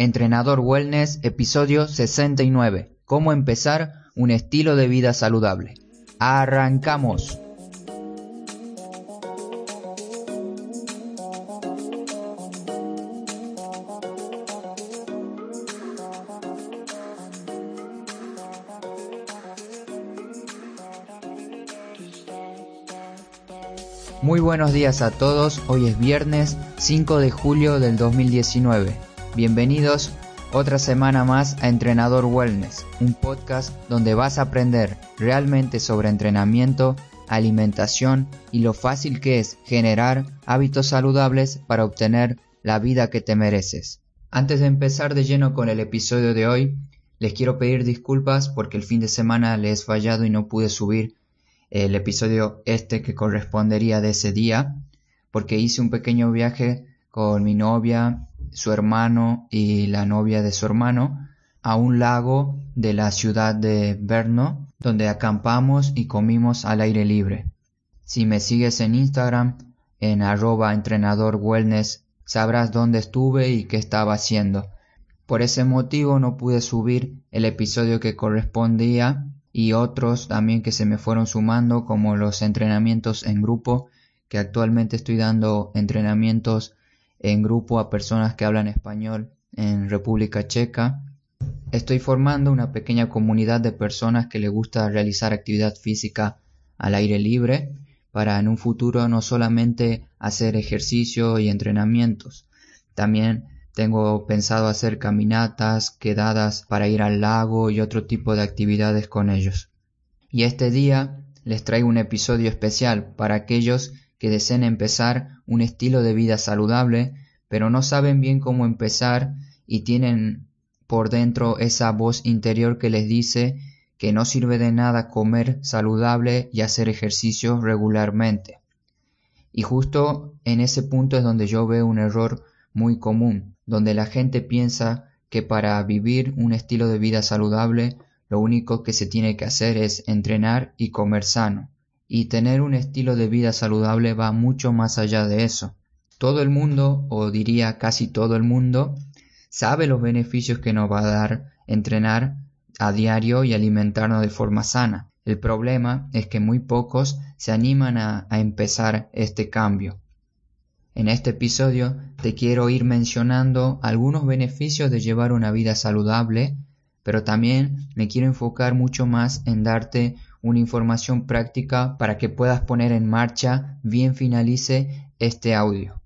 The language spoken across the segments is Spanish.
Entrenador Wellness, episodio 69. ¿Cómo empezar un estilo de vida saludable? Arrancamos. Muy buenos días a todos, hoy es viernes 5 de julio del 2019 Bienvenidos otra semana más a Entrenador Wellness, un podcast donde vas a aprender realmente sobre entrenamiento, alimentación y lo fácil que es generar hábitos saludables para obtener la vida que te mereces. Antes de empezar de lleno con el episodio de hoy, les quiero pedir disculpas porque el fin de semana les he fallado y no pude subir el episodio este que correspondería de ese día, porque hice un pequeño viaje con mi novia su hermano y la novia de su hermano a un lago de la ciudad de Brno, donde acampamos y comimos al aire libre. Si me sigues en Instagram, en arroba entrenador sabrás dónde estuve y qué estaba haciendo. Por ese motivo no pude subir el episodio que correspondía y otros también que se me fueron sumando como los entrenamientos en grupo que actualmente estoy dando entrenamientos en grupo a personas que hablan español en República Checa. Estoy formando una pequeña comunidad de personas que les gusta realizar actividad física al aire libre para en un futuro no solamente hacer ejercicio y entrenamientos, también tengo pensado hacer caminatas, quedadas para ir al lago y otro tipo de actividades con ellos. Y este día les traigo un episodio especial para aquellos que deseen empezar un estilo de vida saludable, pero no saben bien cómo empezar y tienen por dentro esa voz interior que les dice que no sirve de nada comer saludable y hacer ejercicio regularmente. Y justo en ese punto es donde yo veo un error muy común, donde la gente piensa que para vivir un estilo de vida saludable lo único que se tiene que hacer es entrenar y comer sano y tener un estilo de vida saludable va mucho más allá de eso. Todo el mundo, o diría casi todo el mundo, sabe los beneficios que nos va a dar entrenar a diario y alimentarnos de forma sana. El problema es que muy pocos se animan a, a empezar este cambio. En este episodio te quiero ir mencionando algunos beneficios de llevar una vida saludable, pero también me quiero enfocar mucho más en darte una información práctica para que puedas poner en marcha bien finalice este audio.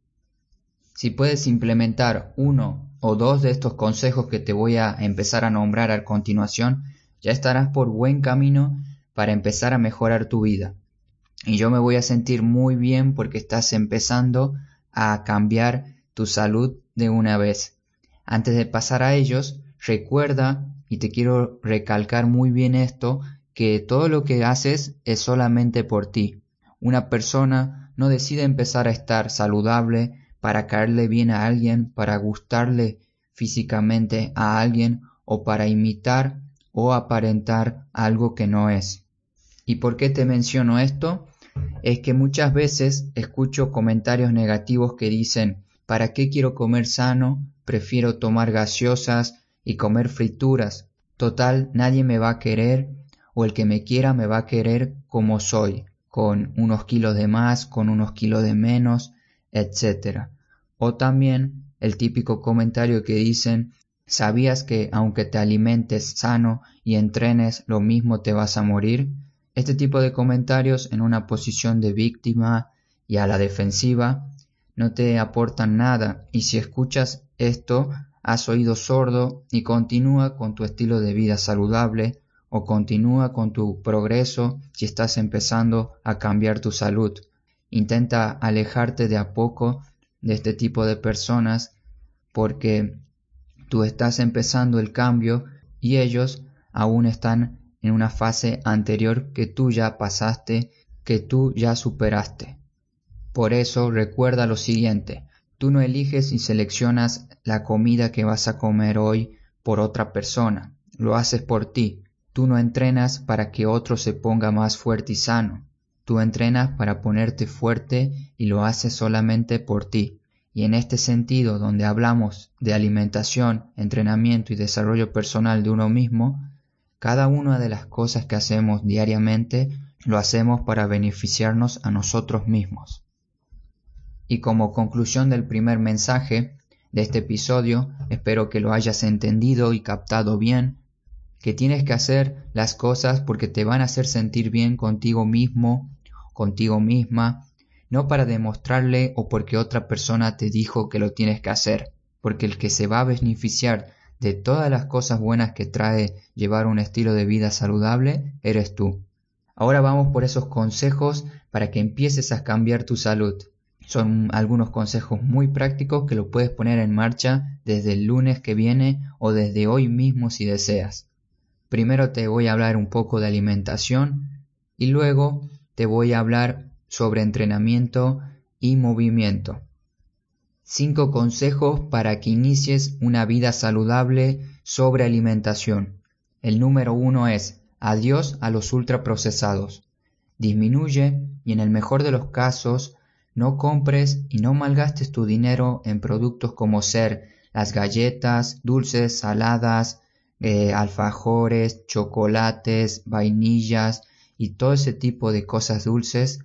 Si puedes implementar uno o dos de estos consejos que te voy a empezar a nombrar a continuación, ya estarás por buen camino para empezar a mejorar tu vida. Y yo me voy a sentir muy bien porque estás empezando a cambiar tu salud de una vez. Antes de pasar a ellos, recuerda, y te quiero recalcar muy bien esto, que todo lo que haces es solamente por ti. Una persona no decide empezar a estar saludable para caerle bien a alguien, para gustarle físicamente a alguien o para imitar o aparentar algo que no es. ¿Y por qué te menciono esto? Es que muchas veces escucho comentarios negativos que dicen ¿para qué quiero comer sano? Prefiero tomar gaseosas y comer frituras. Total, nadie me va a querer o el que me quiera me va a querer como soy, con unos kilos de más, con unos kilos de menos, etc. O también el típico comentario que dicen ¿Sabías que aunque te alimentes sano y entrenes lo mismo te vas a morir? Este tipo de comentarios en una posición de víctima y a la defensiva no te aportan nada y si escuchas esto has oído sordo y continúa con tu estilo de vida saludable o continúa con tu progreso si estás empezando a cambiar tu salud. Intenta alejarte de a poco de este tipo de personas porque tú estás empezando el cambio y ellos aún están en una fase anterior que tú ya pasaste, que tú ya superaste. Por eso recuerda lo siguiente, tú no eliges y seleccionas la comida que vas a comer hoy por otra persona, lo haces por ti, Tú no entrenas para que otro se ponga más fuerte y sano. Tú entrenas para ponerte fuerte y lo haces solamente por ti. Y en este sentido, donde hablamos de alimentación, entrenamiento y desarrollo personal de uno mismo, cada una de las cosas que hacemos diariamente lo hacemos para beneficiarnos a nosotros mismos. Y como conclusión del primer mensaje de este episodio, espero que lo hayas entendido y captado bien, que tienes que hacer las cosas porque te van a hacer sentir bien contigo mismo, contigo misma, no para demostrarle o porque otra persona te dijo que lo tienes que hacer, porque el que se va a beneficiar de todas las cosas buenas que trae llevar un estilo de vida saludable eres tú. Ahora vamos por esos consejos para que empieces a cambiar tu salud. Son algunos consejos muy prácticos que lo puedes poner en marcha desde el lunes que viene o desde hoy mismo si deseas. Primero te voy a hablar un poco de alimentación y luego te voy a hablar sobre entrenamiento y movimiento. Cinco consejos para que inicies una vida saludable sobre alimentación. El número uno es adiós a los ultraprocesados. Disminuye y en el mejor de los casos no compres y no malgastes tu dinero en productos como ser las galletas, dulces, saladas, eh, alfajores, chocolates, vainillas y todo ese tipo de cosas dulces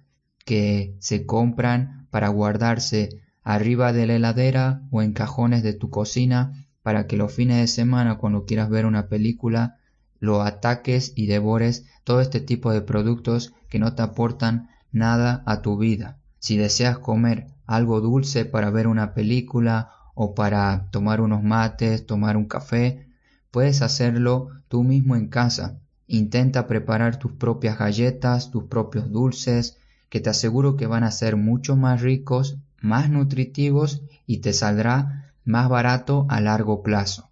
que se compran para guardarse arriba de la heladera o en cajones de tu cocina para que los fines de semana cuando quieras ver una película lo ataques y devores todo este tipo de productos que no te aportan nada a tu vida. Si deseas comer algo dulce para ver una película o para tomar unos mates, tomar un café, puedes hacerlo tú mismo en casa. Intenta preparar tus propias galletas, tus propios dulces, que te aseguro que van a ser mucho más ricos, más nutritivos y te saldrá más barato a largo plazo.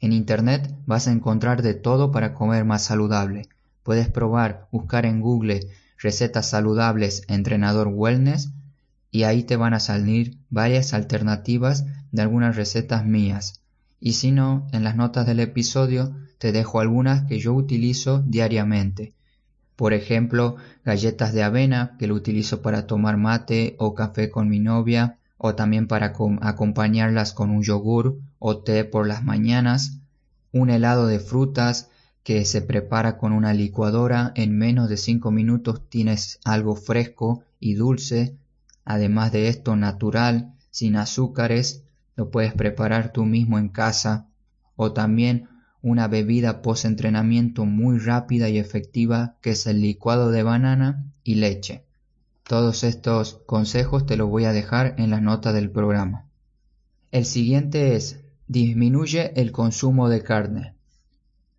En Internet vas a encontrar de todo para comer más saludable. Puedes probar, buscar en Google recetas saludables entrenador wellness y ahí te van a salir varias alternativas de algunas recetas mías. Y si no, en las notas del episodio te dejo algunas que yo utilizo diariamente. Por ejemplo, galletas de avena que lo utilizo para tomar mate o café con mi novia o también para acompañarlas con un yogur o té por las mañanas, un helado de frutas que se prepara con una licuadora, en menos de 5 minutos tienes algo fresco y dulce, además de esto natural, sin azúcares, lo puedes preparar tú mismo en casa, o también una bebida post-entrenamiento muy rápida y efectiva que es el licuado de banana y leche. Todos estos consejos te los voy a dejar en la nota del programa. El siguiente es disminuye el consumo de carne.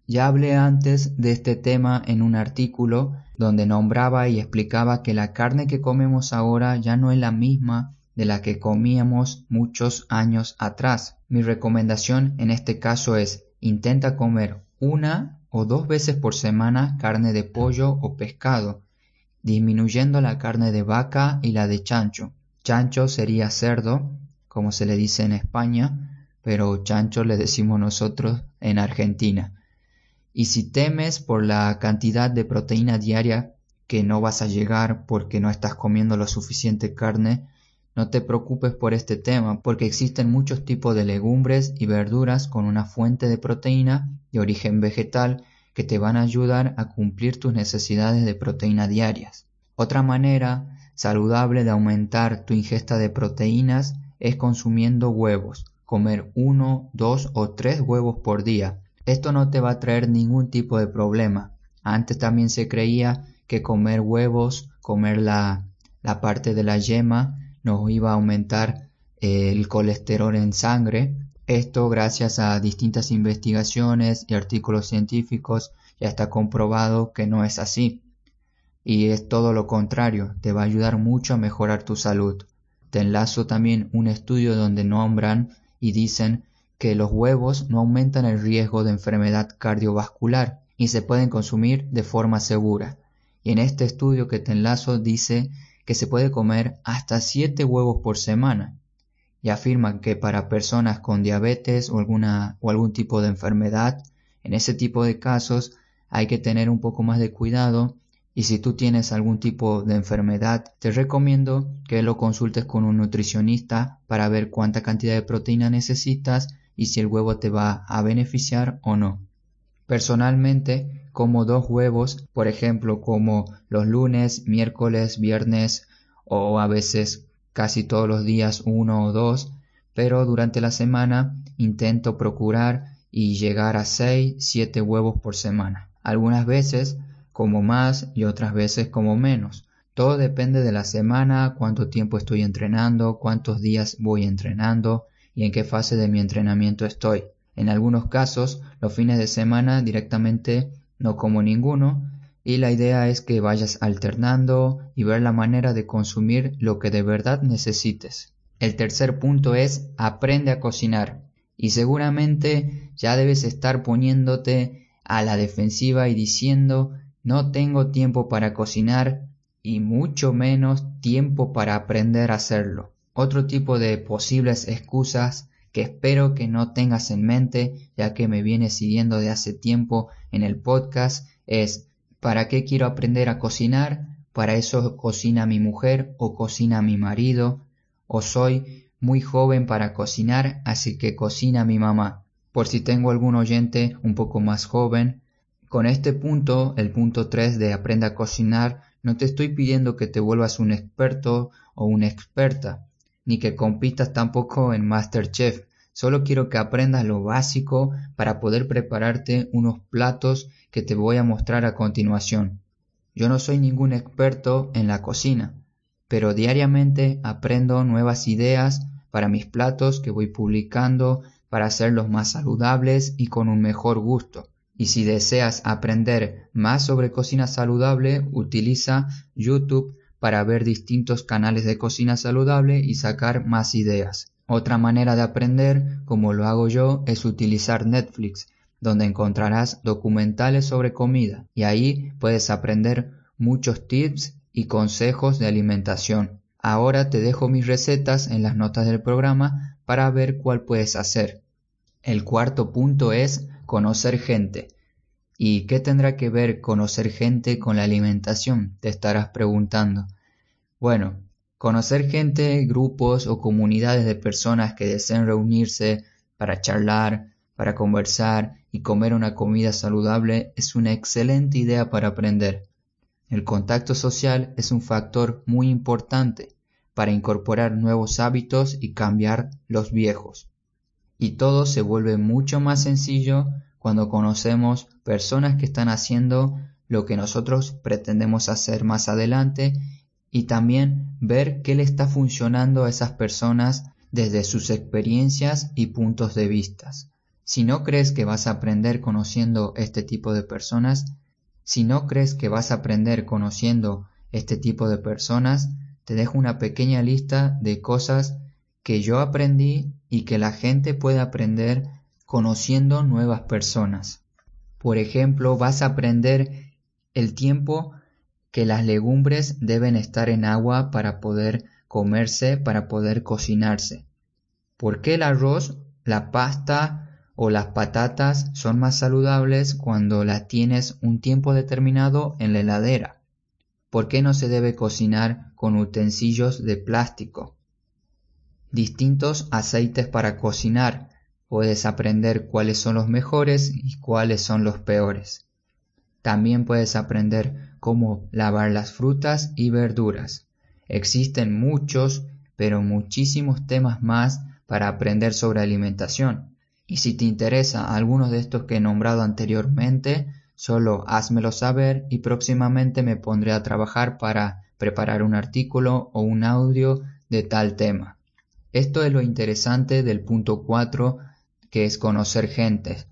Ya hablé antes de este tema en un artículo donde nombraba y explicaba que la carne que comemos ahora ya no es la misma de la que comíamos muchos años atrás. Mi recomendación en este caso es Intenta comer una o dos veces por semana carne de pollo o pescado, disminuyendo la carne de vaca y la de chancho. Chancho sería cerdo, como se le dice en España, pero chancho le decimos nosotros en Argentina. Y si temes por la cantidad de proteína diaria que no vas a llegar porque no estás comiendo lo suficiente carne, no te preocupes por este tema, porque existen muchos tipos de legumbres y verduras con una fuente de proteína de origen vegetal que te van a ayudar a cumplir tus necesidades de proteína diarias. Otra manera saludable de aumentar tu ingesta de proteínas es consumiendo huevos, comer uno, dos o tres huevos por día. Esto no te va a traer ningún tipo de problema. Antes también se creía que comer huevos, comer la, la parte de la yema, nos iba a aumentar el colesterol en sangre. Esto gracias a distintas investigaciones y artículos científicos ya está comprobado que no es así. Y es todo lo contrario, te va a ayudar mucho a mejorar tu salud. Te enlazo también un estudio donde nombran y dicen que los huevos no aumentan el riesgo de enfermedad cardiovascular y se pueden consumir de forma segura. Y en este estudio que te enlazo dice que se puede comer hasta 7 huevos por semana y afirman que para personas con diabetes o, alguna, o algún tipo de enfermedad, en ese tipo de casos hay que tener un poco más de cuidado Y si tú tienes algún tipo de enfermedad, te recomiendo que lo consultes con un nutricionista para ver cuánta cantidad de proteína necesitas y si el huevo te va a beneficiar o no. Personalmente, como dos huevos, por ejemplo, como los lunes, miércoles, viernes o a veces casi todos los días uno o dos, pero durante la semana intento procurar y llegar a 6, 7 huevos por semana. Algunas veces como más y otras veces como menos. Todo depende de la semana, cuánto tiempo estoy entrenando, cuántos días voy entrenando y en qué fase de mi entrenamiento estoy. En algunos casos, los fines de semana directamente no como ninguno y la idea es que vayas alternando y ver la manera de consumir lo que de verdad necesites. El tercer punto es aprende a cocinar y seguramente ya debes estar poniéndote a la defensiva y diciendo no tengo tiempo para cocinar y mucho menos tiempo para aprender a hacerlo. Otro tipo de posibles excusas que espero que no tengas en mente ya que me vienes siguiendo de hace tiempo en el podcast es ¿para qué quiero aprender a cocinar? Para eso cocina mi mujer o cocina mi marido o soy muy joven para cocinar así que cocina mi mamá. Por si tengo algún oyente un poco más joven, con este punto, el punto 3 de aprende a cocinar, no te estoy pidiendo que te vuelvas un experto o una experta, ni que compitas tampoco en Masterchef. Solo quiero que aprendas lo básico para poder prepararte unos platos que te voy a mostrar a continuación. Yo no soy ningún experto en la cocina, pero diariamente aprendo nuevas ideas para mis platos que voy publicando para hacerlos más saludables y con un mejor gusto. Y si deseas aprender más sobre cocina saludable, utiliza YouTube para ver distintos canales de cocina saludable y sacar más ideas. Otra manera de aprender, como lo hago yo, es utilizar Netflix, donde encontrarás documentales sobre comida y ahí puedes aprender muchos tips y consejos de alimentación. Ahora te dejo mis recetas en las notas del programa para ver cuál puedes hacer. El cuarto punto es conocer gente. ¿Y qué tendrá que ver conocer gente con la alimentación? Te estarás preguntando. Bueno, conocer gente, grupos o comunidades de personas que deseen reunirse para charlar, para conversar y comer una comida saludable es una excelente idea para aprender. El contacto social es un factor muy importante para incorporar nuevos hábitos y cambiar los viejos. Y todo se vuelve mucho más sencillo cuando conocemos personas que están haciendo lo que nosotros pretendemos hacer más adelante y también ver qué le está funcionando a esas personas desde sus experiencias y puntos de vista. Si no crees que vas a aprender conociendo este tipo de personas, si no crees que vas a aprender conociendo este tipo de personas, te dejo una pequeña lista de cosas que yo aprendí y que la gente puede aprender conociendo nuevas personas. Por ejemplo, vas a aprender el tiempo que las legumbres deben estar en agua para poder comerse, para poder cocinarse. ¿Por qué el arroz, la pasta o las patatas son más saludables cuando las tienes un tiempo determinado en la heladera? ¿Por qué no se debe cocinar con utensilios de plástico? Distintos aceites para cocinar Puedes aprender cuáles son los mejores y cuáles son los peores. También puedes aprender cómo lavar las frutas y verduras. Existen muchos, pero muchísimos temas más para aprender sobre alimentación. Y si te interesa algunos de estos que he nombrado anteriormente, solo házmelo saber y próximamente me pondré a trabajar para preparar un artículo o un audio de tal tema. Esto es lo interesante del punto 4 que es conocer gente,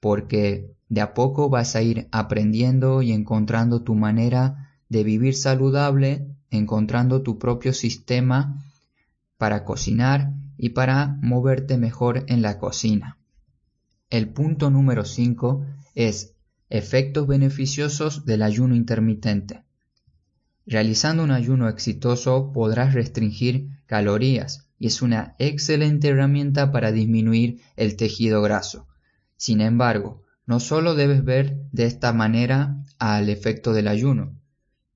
porque de a poco vas a ir aprendiendo y encontrando tu manera de vivir saludable, encontrando tu propio sistema para cocinar y para moverte mejor en la cocina. El punto número 5 es efectos beneficiosos del ayuno intermitente. Realizando un ayuno exitoso podrás restringir calorías, y es una excelente herramienta para disminuir el tejido graso. Sin embargo, no solo debes ver de esta manera al efecto del ayuno,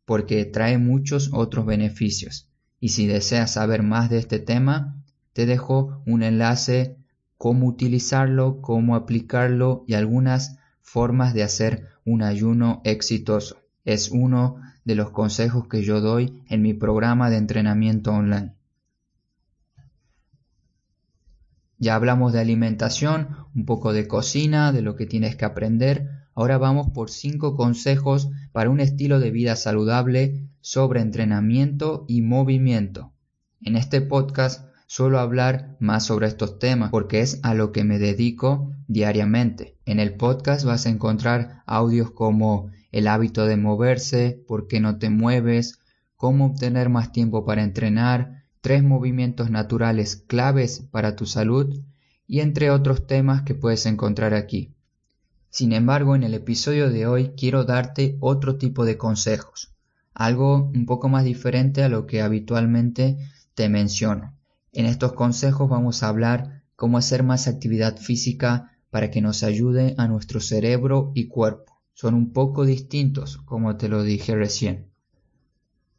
porque trae muchos otros beneficios. Y si deseas saber más de este tema, te dejo un enlace cómo utilizarlo, cómo aplicarlo y algunas formas de hacer un ayuno exitoso. Es uno de los consejos que yo doy en mi programa de entrenamiento online. Ya hablamos de alimentación, un poco de cocina, de lo que tienes que aprender. Ahora vamos por cinco consejos para un estilo de vida saludable sobre entrenamiento y movimiento. En este podcast suelo hablar más sobre estos temas porque es a lo que me dedico diariamente. En el podcast vas a encontrar audios como el hábito de moverse, por qué no te mueves, cómo obtener más tiempo para entrenar, tres movimientos naturales claves para tu salud y entre otros temas que puedes encontrar aquí. Sin embargo, en el episodio de hoy quiero darte otro tipo de consejos, algo un poco más diferente a lo que habitualmente te menciono. En estos consejos vamos a hablar cómo hacer más actividad física para que nos ayude a nuestro cerebro y cuerpo. Son un poco distintos, como te lo dije recién.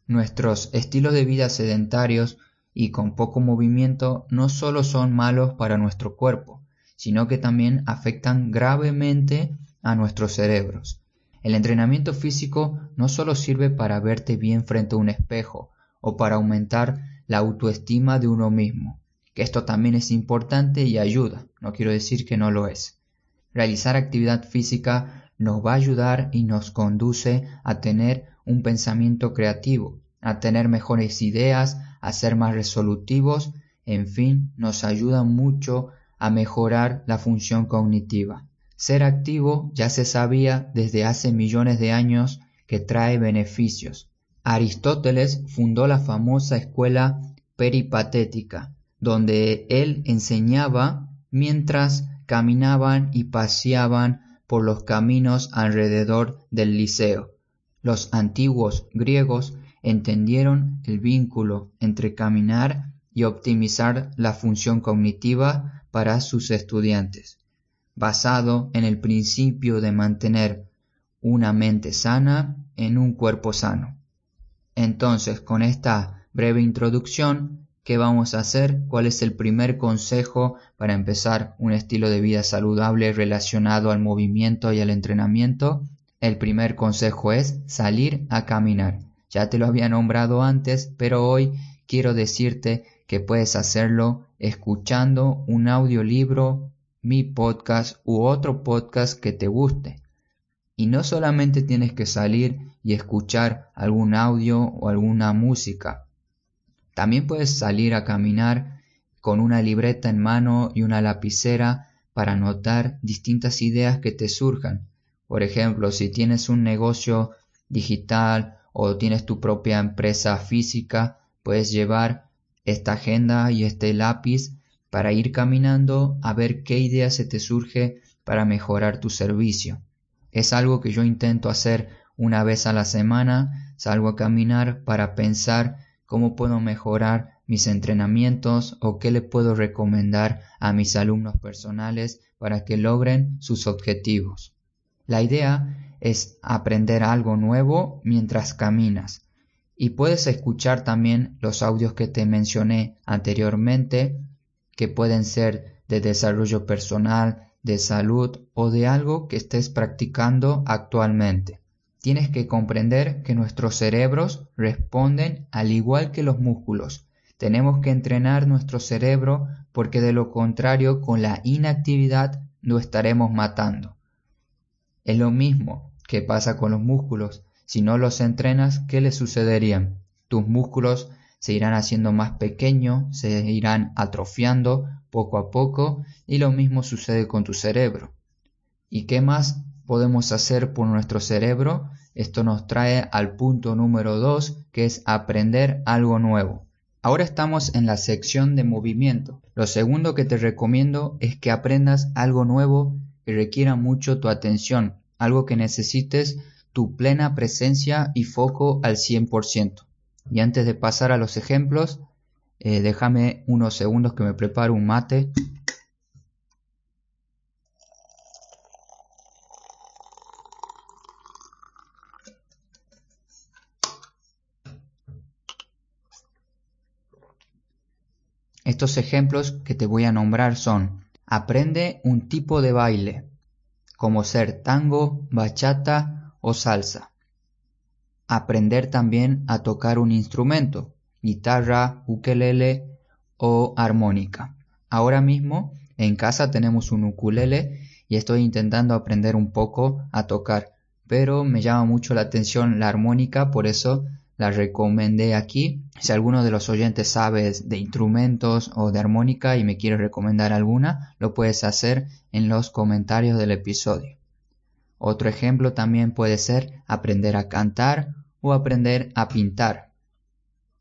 Nuestros estilos de vida sedentarios y con poco movimiento no solo son malos para nuestro cuerpo, sino que también afectan gravemente a nuestros cerebros. El entrenamiento físico no solo sirve para verte bien frente a un espejo o para aumentar la autoestima de uno mismo, que esto también es importante y ayuda, no quiero decir que no lo es. Realizar actividad física nos va a ayudar y nos conduce a tener un pensamiento creativo, a tener mejores ideas, a ser más resolutivos, en fin, nos ayuda mucho a mejorar la función cognitiva. Ser activo ya se sabía desde hace millones de años que trae beneficios, Aristóteles fundó la famosa escuela peripatética, donde él enseñaba mientras caminaban y paseaban por los caminos alrededor del liceo. Los antiguos griegos entendieron el vínculo entre caminar y optimizar la función cognitiva para sus estudiantes, basado en el principio de mantener una mente sana en un cuerpo sano. Entonces, con esta breve introducción, ¿qué vamos a hacer? ¿Cuál es el primer consejo para empezar un estilo de vida saludable relacionado al movimiento y al entrenamiento? El primer consejo es salir a caminar. Ya te lo había nombrado antes, pero hoy quiero decirte que puedes hacerlo escuchando un audiolibro, mi podcast u otro podcast que te guste. Y no solamente tienes que salir y escuchar algún audio o alguna música. También puedes salir a caminar con una libreta en mano y una lapicera para anotar distintas ideas que te surjan. Por ejemplo, si tienes un negocio digital o tienes tu propia empresa física, puedes llevar esta agenda y este lápiz para ir caminando a ver qué idea se te surge para mejorar tu servicio. Es algo que yo intento hacer una vez a la semana salgo a caminar para pensar cómo puedo mejorar mis entrenamientos o qué le puedo recomendar a mis alumnos personales para que logren sus objetivos. La idea es aprender algo nuevo mientras caminas y puedes escuchar también los audios que te mencioné anteriormente que pueden ser de desarrollo personal, de salud o de algo que estés practicando actualmente. Tienes que comprender que nuestros cerebros responden al igual que los músculos. Tenemos que entrenar nuestro cerebro porque de lo contrario con la inactividad lo estaremos matando. Es lo mismo que pasa con los músculos. Si no los entrenas, ¿qué les sucedería? Tus músculos se irán haciendo más pequeños, se irán atrofiando poco a poco y lo mismo sucede con tu cerebro. ¿Y qué más podemos hacer por nuestro cerebro, esto nos trae al punto número 2, que es aprender algo nuevo. Ahora estamos en la sección de movimiento. Lo segundo que te recomiendo es que aprendas algo nuevo que requiera mucho tu atención, algo que necesites tu plena presencia y foco al 100%. Y antes de pasar a los ejemplos, eh, déjame unos segundos que me preparo un mate. Estos ejemplos que te voy a nombrar son, aprende un tipo de baile, como ser tango, bachata o salsa. Aprender también a tocar un instrumento, guitarra, ukelele o armónica. Ahora mismo en casa tenemos un ukulele y estoy intentando aprender un poco a tocar, pero me llama mucho la atención la armónica, por eso la recomendé aquí. Si alguno de los oyentes sabe de instrumentos o de armónica y me quiere recomendar alguna, lo puedes hacer en los comentarios del episodio. Otro ejemplo también puede ser aprender a cantar o aprender a pintar.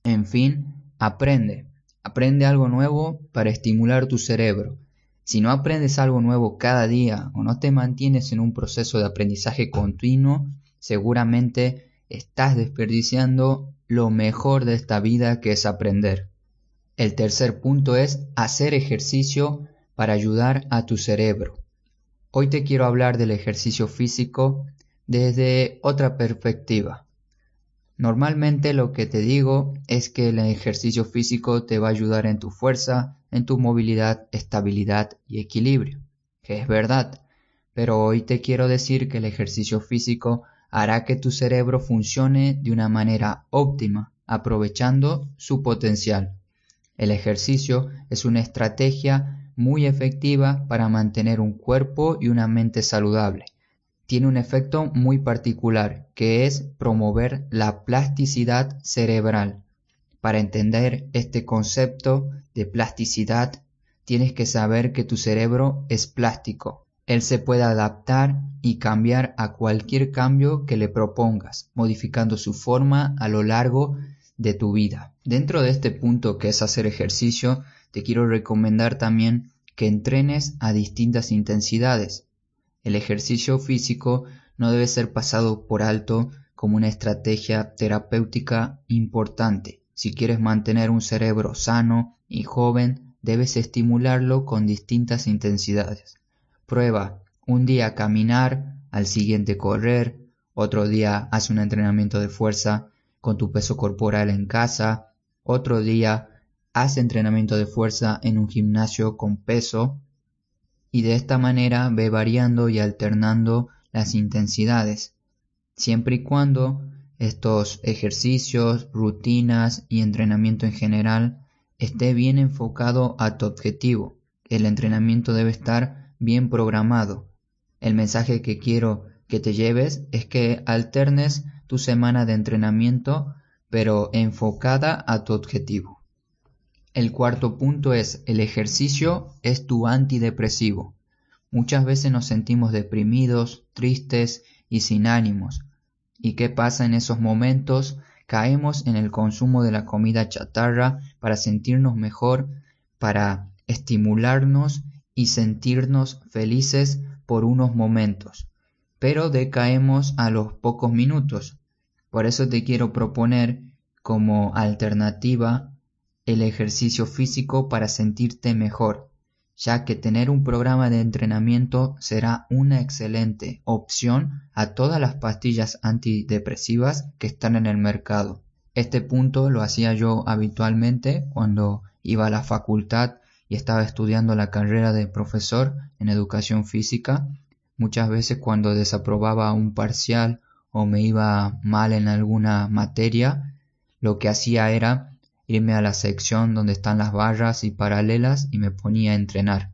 En fin, aprende. Aprende algo nuevo para estimular tu cerebro. Si no aprendes algo nuevo cada día o no te mantienes en un proceso de aprendizaje continuo, seguramente estás desperdiciando lo mejor de esta vida que es aprender. El tercer punto es hacer ejercicio para ayudar a tu cerebro. Hoy te quiero hablar del ejercicio físico desde otra perspectiva. Normalmente lo que te digo es que el ejercicio físico te va a ayudar en tu fuerza, en tu movilidad, estabilidad y equilibrio, que es verdad, pero hoy te quiero decir que el ejercicio físico hará que tu cerebro funcione de una manera óptima, aprovechando su potencial. El ejercicio es una estrategia muy efectiva para mantener un cuerpo y una mente saludable tiene un efecto muy particular, que es promover la plasticidad cerebral. Para entender este concepto de plasticidad, tienes que saber que tu cerebro es plástico. Él se puede adaptar y cambiar a cualquier cambio que le propongas, modificando su forma a lo largo de tu vida. Dentro de este punto que es hacer ejercicio, te quiero recomendar también que entrenes a distintas intensidades. El ejercicio físico no debe ser pasado por alto como una estrategia terapéutica importante. Si quieres mantener un cerebro sano y joven, debes estimularlo con distintas intensidades. Prueba un día caminar, al siguiente correr, otro día haz un entrenamiento de fuerza con tu peso corporal en casa, otro día haz entrenamiento de fuerza en un gimnasio con peso y de esta manera ve variando y alternando las intensidades, siempre y cuando estos ejercicios, rutinas y entrenamiento en general esté bien enfocado a tu objetivo. El entrenamiento debe estar bien programado. El mensaje que quiero que te lleves es que alternes tu semana de entrenamiento pero enfocada a tu objetivo. El cuarto punto es el ejercicio es tu antidepresivo. Muchas veces nos sentimos deprimidos, tristes y sin ánimos. ¿Y qué pasa en esos momentos? Caemos en el consumo de la comida chatarra para sentirnos mejor, para estimularnos y sentirnos felices por unos momentos. Pero decaemos a los pocos minutos. Por eso te quiero proponer como alternativa el ejercicio físico para sentirte mejor, ya que tener un programa de entrenamiento será una excelente opción a todas las pastillas antidepresivas que están en el mercado. Este punto lo hacía yo habitualmente cuando iba a la facultad y estaba estudiando la carrera de profesor en educación física. Muchas veces cuando desaprobaba un parcial o me iba mal en alguna materia, lo que hacía era irme a la sección donde están las barras y paralelas y me ponía a entrenar.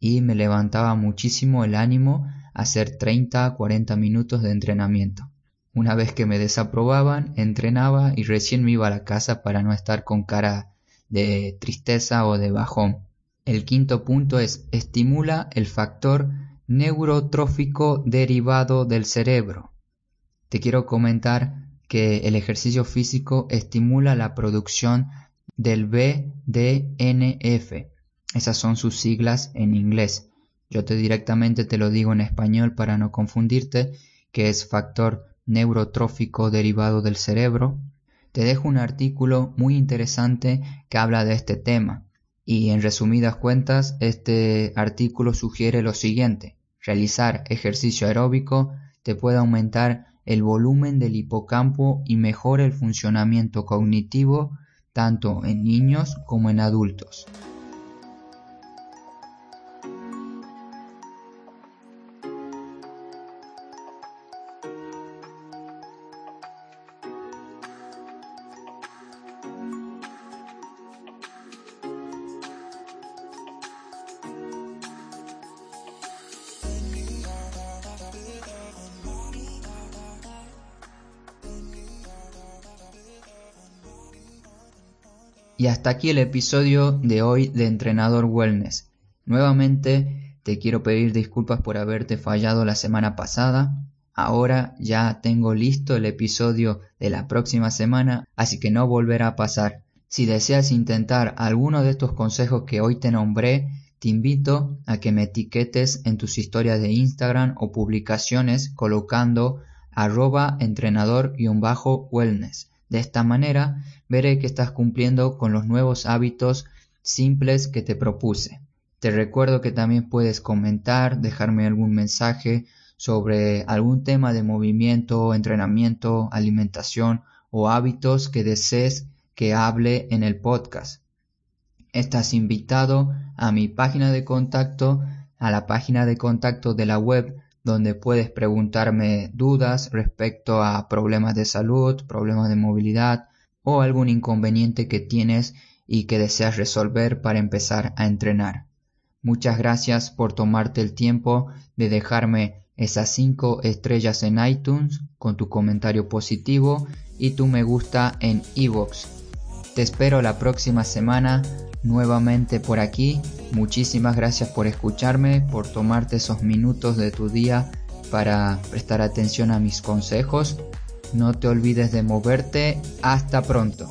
Y me levantaba muchísimo el ánimo a hacer 30 a 40 minutos de entrenamiento. Una vez que me desaprobaban, entrenaba y recién me iba a la casa para no estar con cara de tristeza o de bajón. El quinto punto es estimula el factor neurotrófico derivado del cerebro. Te quiero comentar que el ejercicio físico estimula la producción del BDNF. Esas son sus siglas en inglés. Yo te directamente te lo digo en español para no confundirte, que es factor neurotrófico derivado del cerebro. Te dejo un artículo muy interesante que habla de este tema. Y en resumidas cuentas, este artículo sugiere lo siguiente. Realizar ejercicio aeróbico te puede aumentar el volumen del hipocampo y mejora el funcionamiento cognitivo, tanto en niños como en adultos. Y hasta aquí el episodio de hoy de Entrenador Wellness. Nuevamente te quiero pedir disculpas por haberte fallado la semana pasada. Ahora ya tengo listo el episodio de la próxima semana, así que no volverá a pasar. Si deseas intentar alguno de estos consejos que hoy te nombré, te invito a que me etiquetes en tus historias de Instagram o publicaciones colocando arroba entrenador-wellness. De esta manera veré que estás cumpliendo con los nuevos hábitos simples que te propuse. Te recuerdo que también puedes comentar, dejarme algún mensaje sobre algún tema de movimiento, entrenamiento, alimentación o hábitos que desees que hable en el podcast. Estás invitado a mi página de contacto, a la página de contacto de la web donde puedes preguntarme dudas respecto a problemas de salud, problemas de movilidad o algún inconveniente que tienes y que deseas resolver para empezar a entrenar. Muchas gracias por tomarte el tiempo de dejarme esas 5 estrellas en iTunes con tu comentario positivo y tu me gusta en iVoox. Te espero la próxima semana nuevamente por aquí. Muchísimas gracias por escucharme, por tomarte esos minutos de tu día para prestar atención a mis consejos. No te olvides de moverte. Hasta pronto.